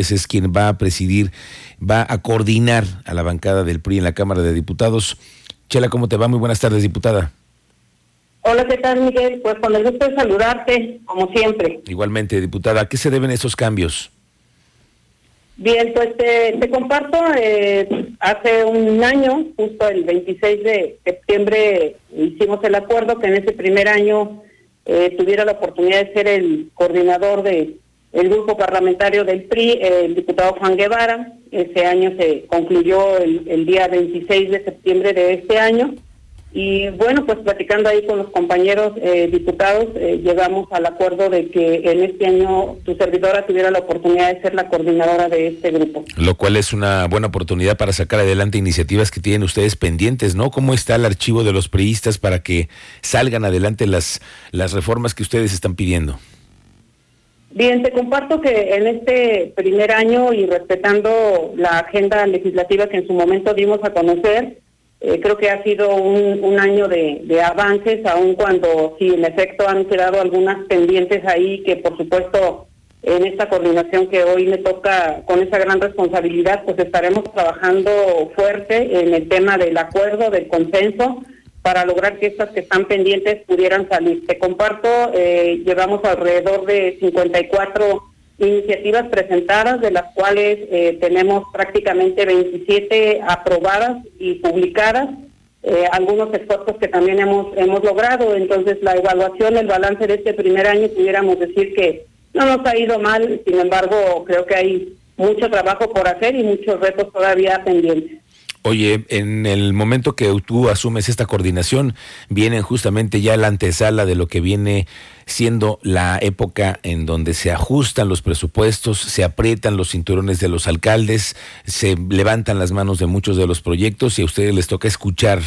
es quien va a presidir, va a coordinar a la bancada del PRI en la Cámara de Diputados. Chela, ¿cómo te va? Muy buenas tardes, diputada. Hola, ¿qué tal, Miguel? Pues con el gusto de saludarte, como siempre. Igualmente, diputada, ¿a qué se deben esos cambios? Bien, pues te, comparto, eh, hace un año, justo el 26 de septiembre, hicimos el acuerdo que en ese primer año eh, tuviera la oportunidad de ser el coordinador de el grupo parlamentario del PRI, el diputado Juan Guevara. Ese año se concluyó el, día 26 de septiembre de este año. Y bueno, pues platicando ahí con los compañeros eh, diputados, eh, llegamos al acuerdo de que en este año tu servidora tuviera la oportunidad de ser la coordinadora de este grupo. Lo cual es una buena oportunidad para sacar adelante iniciativas que tienen ustedes pendientes, ¿no? ¿Cómo está el archivo de los priistas para que salgan adelante las, las reformas que ustedes están pidiendo? Bien, te comparto que en este primer año y respetando la agenda legislativa que en su momento dimos a conocer, eh, creo que ha sido un, año de, avances, aun cuando sí, en efecto han quedado algunas pendientes ahí que por supuesto en esta coordinación que hoy me toca con esa gran responsabilidad, pues estaremos trabajando fuerte en el tema del acuerdo, del consenso, para lograr que estas que están pendientes pudieran salir. Te comparto, eh, llevamos alrededor de 54 iniciativas presentadas, de las cuales eh, tenemos prácticamente 27 aprobadas y publicadas, eh, algunos esfuerzos que también hemos, hemos logrado. Entonces, la evaluación, el balance de este primer año, pudiéramos decir que no nos ha ido mal, sin embargo, creo que hay mucho trabajo por hacer y muchos retos todavía pendientes. Oye, en el momento que tú asumes esta coordinación, vienen justamente ya la antesala de lo que viene siendo la época en donde se ajustan los presupuestos, se aprietan los cinturones de los alcaldes, se levantan las manos de muchos de los proyectos y a ustedes les toca escuchar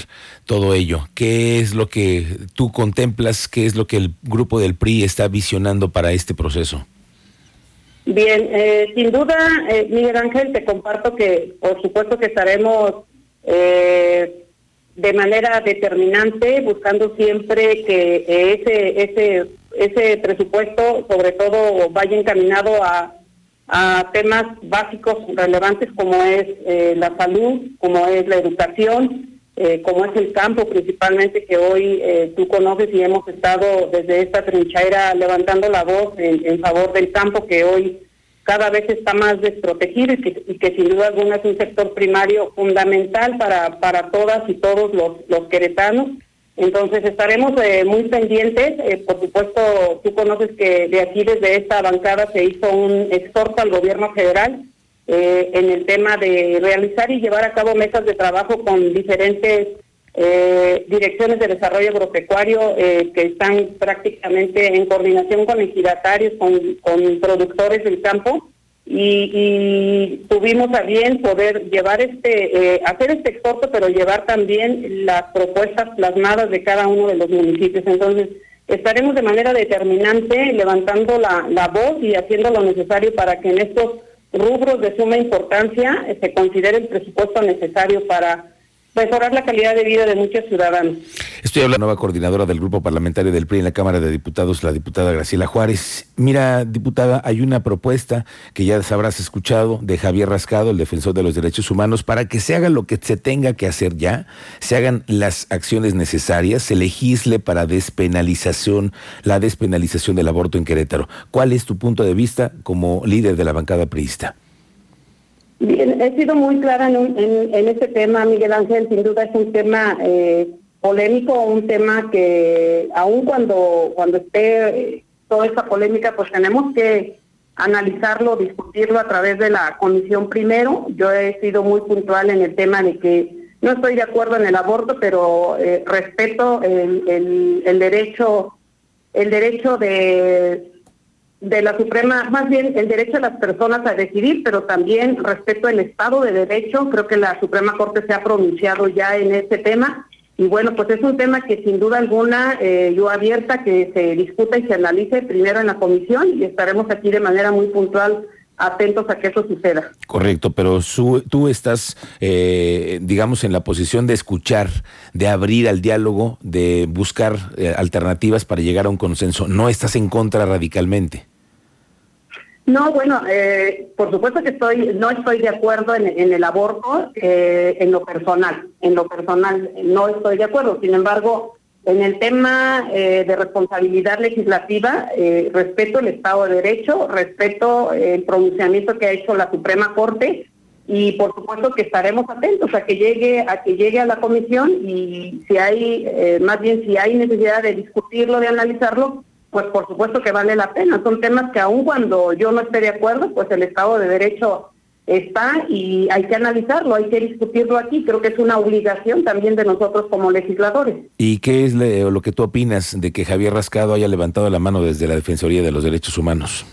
todo ello. ¿Qué es lo que tú contemplas? ¿Qué es lo que el grupo del PRI está visionando para este proceso? Bien, eh, sin duda, eh, Miguel Ángel, te comparto que por supuesto que estaremos eh, de manera determinante buscando siempre que ese ese ese presupuesto, sobre todo, vaya encaminado a, a temas básicos relevantes como es la salud, como es la educación, como es el campo principalmente que hoy tú conoces y hemos estado desde esta trinchera levantando la voz en, favor del campo que hoy cada vez está más desprotegido y que, sin duda alguna es un sector primario fundamental para, para todas y todos los, los queretanos. Entonces estaremos eh, muy pendientes. Eh, por supuesto, tú conoces que de aquí desde esta bancada se hizo un exhorto al gobierno federal eh, en el tema de realizar y llevar a cabo mesas de trabajo con diferentes eh, direcciones de desarrollo agropecuario eh, que están prácticamente en coordinación con ejidatarios, con, con productores del campo y, tuvimos a bien poder llevar este, eh, hacer este exhorto, pero llevar también las propuestas plasmadas de cada uno de los municipios. Entonces, estaremos de manera determinante levantando la, la voz y haciendo lo necesario para que en estos rubros de suma importancia se considere el presupuesto necesario para mejorar la calidad de vida de muchos ciudadanos. Estoy hablando de la nueva coordinadora del grupo parlamentario del PRI en la Cámara de Diputados, la diputada Graciela Juárez. Mira, diputada, hay una propuesta que ya habrás escuchado de Javier Rascado, el defensor de los derechos humanos, para que se haga lo que se tenga que hacer ya, se hagan las acciones necesarias, se legisle para despenalización, la despenalización del aborto en Querétaro. ¿Cuál es tu punto de vista como líder de la bancada priista? Bien, he sido muy clara en, en, este tema, Miguel Ángel. Sin duda es un tema eh, polémico, un tema que aun cuando, cuando esté eh, toda esta polémica, pues tenemos que analizarlo, discutirlo a través de la comisión primero. Yo he sido muy puntual en el tema de que no estoy de acuerdo en el aborto, pero eh, respeto el, el derecho el derecho de de la Suprema, más bien el derecho de las personas a decidir, pero también respecto al Estado de Derecho. Creo que la Suprema Corte se ha pronunciado ya en este tema. Y bueno, pues es un tema que sin duda alguna eh, yo abierta que se discuta y se analice primero en la comisión y estaremos aquí de manera muy puntual atentos a que eso suceda. Correcto, pero tú estás, eh, digamos, en la posición de escuchar, de abrir al diálogo, de buscar eh, alternativas para llegar a un consenso. No estás en contra radicalmente. No, bueno, eh, por supuesto que estoy, no estoy de acuerdo en, el aborto eh, en lo personal, en lo personal no estoy de acuerdo. Sin embargo, en el tema eh, de responsabilidad legislativa, respeto el Estado de Derecho, respeto el pronunciamiento que ha hecho la Suprema Corte y por supuesto que estaremos atentos a que llegue a que llegue a la comisión y si hay, más bien si hay necesidad de discutirlo, de analizarlo, pues por supuesto que vale la pena. Son temas que aun cuando yo no esté de acuerdo, pues el Estado de Derecho está y hay que analizarlo, hay que discutirlo aquí. Creo que es una obligación también de nosotros como legisladores. ¿Y qué es lo que tú opinas de que Javier Rascado haya levantado la mano desde la Defensoría de los Derechos Humanos?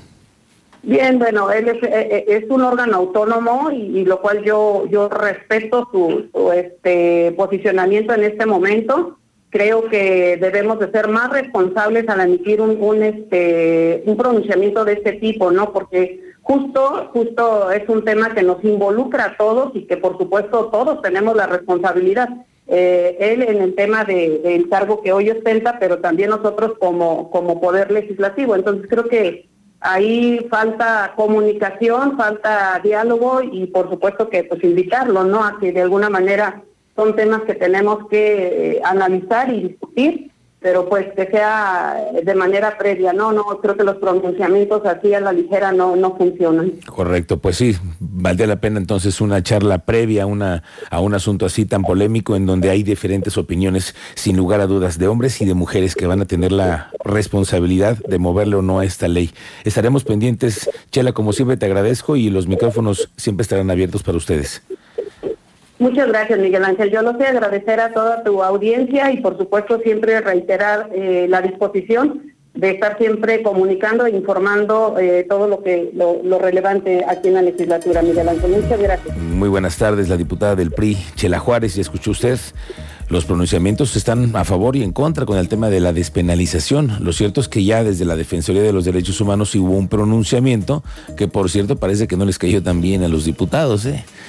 Bien, bueno, él es, eh, eh, un órgano autónomo y, lo cual yo yo respeto su, su, este posicionamiento en este momento creo que debemos de ser más responsables al emitir un, este un pronunciamiento de este tipo, ¿no? Porque justo justo es un tema que nos involucra a todos y que por supuesto todos tenemos la responsabilidad. Eh, él en el tema del de, cargo que hoy ostenta, pero también nosotros como como poder legislativo. Entonces creo que ahí falta comunicación, falta diálogo y por supuesto que pues invitarlo, ¿no? A que de alguna manera son temas que tenemos que eh, analizar y discutir, pero pues que sea de manera previa, no, no, creo que los pronunciamientos así a la ligera no, no funcionan. Correcto, pues sí, valdría la pena entonces una charla previa una, a un asunto así tan polémico en donde hay diferentes opiniones, sin lugar a dudas, de hombres y de mujeres que van a tener la responsabilidad de moverle o no a esta ley. Estaremos pendientes, Chela, como siempre te agradezco y los micrófonos siempre estarán abiertos para ustedes. Muchas gracias, Miguel Ángel. Yo lo sé agradecer a toda tu audiencia y, por supuesto, siempre reiterar eh, la disposición de estar siempre comunicando e informando eh, todo lo que lo, relevante aquí en la legislatura, Miguel Ángel. Muchas gracias. Muy buenas tardes, la diputada del PRI, Chela Juárez. Y escuchó usted, los pronunciamientos están a favor y en contra con el tema de la despenalización. Lo cierto es que ya desde la Defensoría de los Derechos Humanos hubo un pronunciamiento que, por cierto, parece que no les cayó tan bien a los diputados. ¿eh?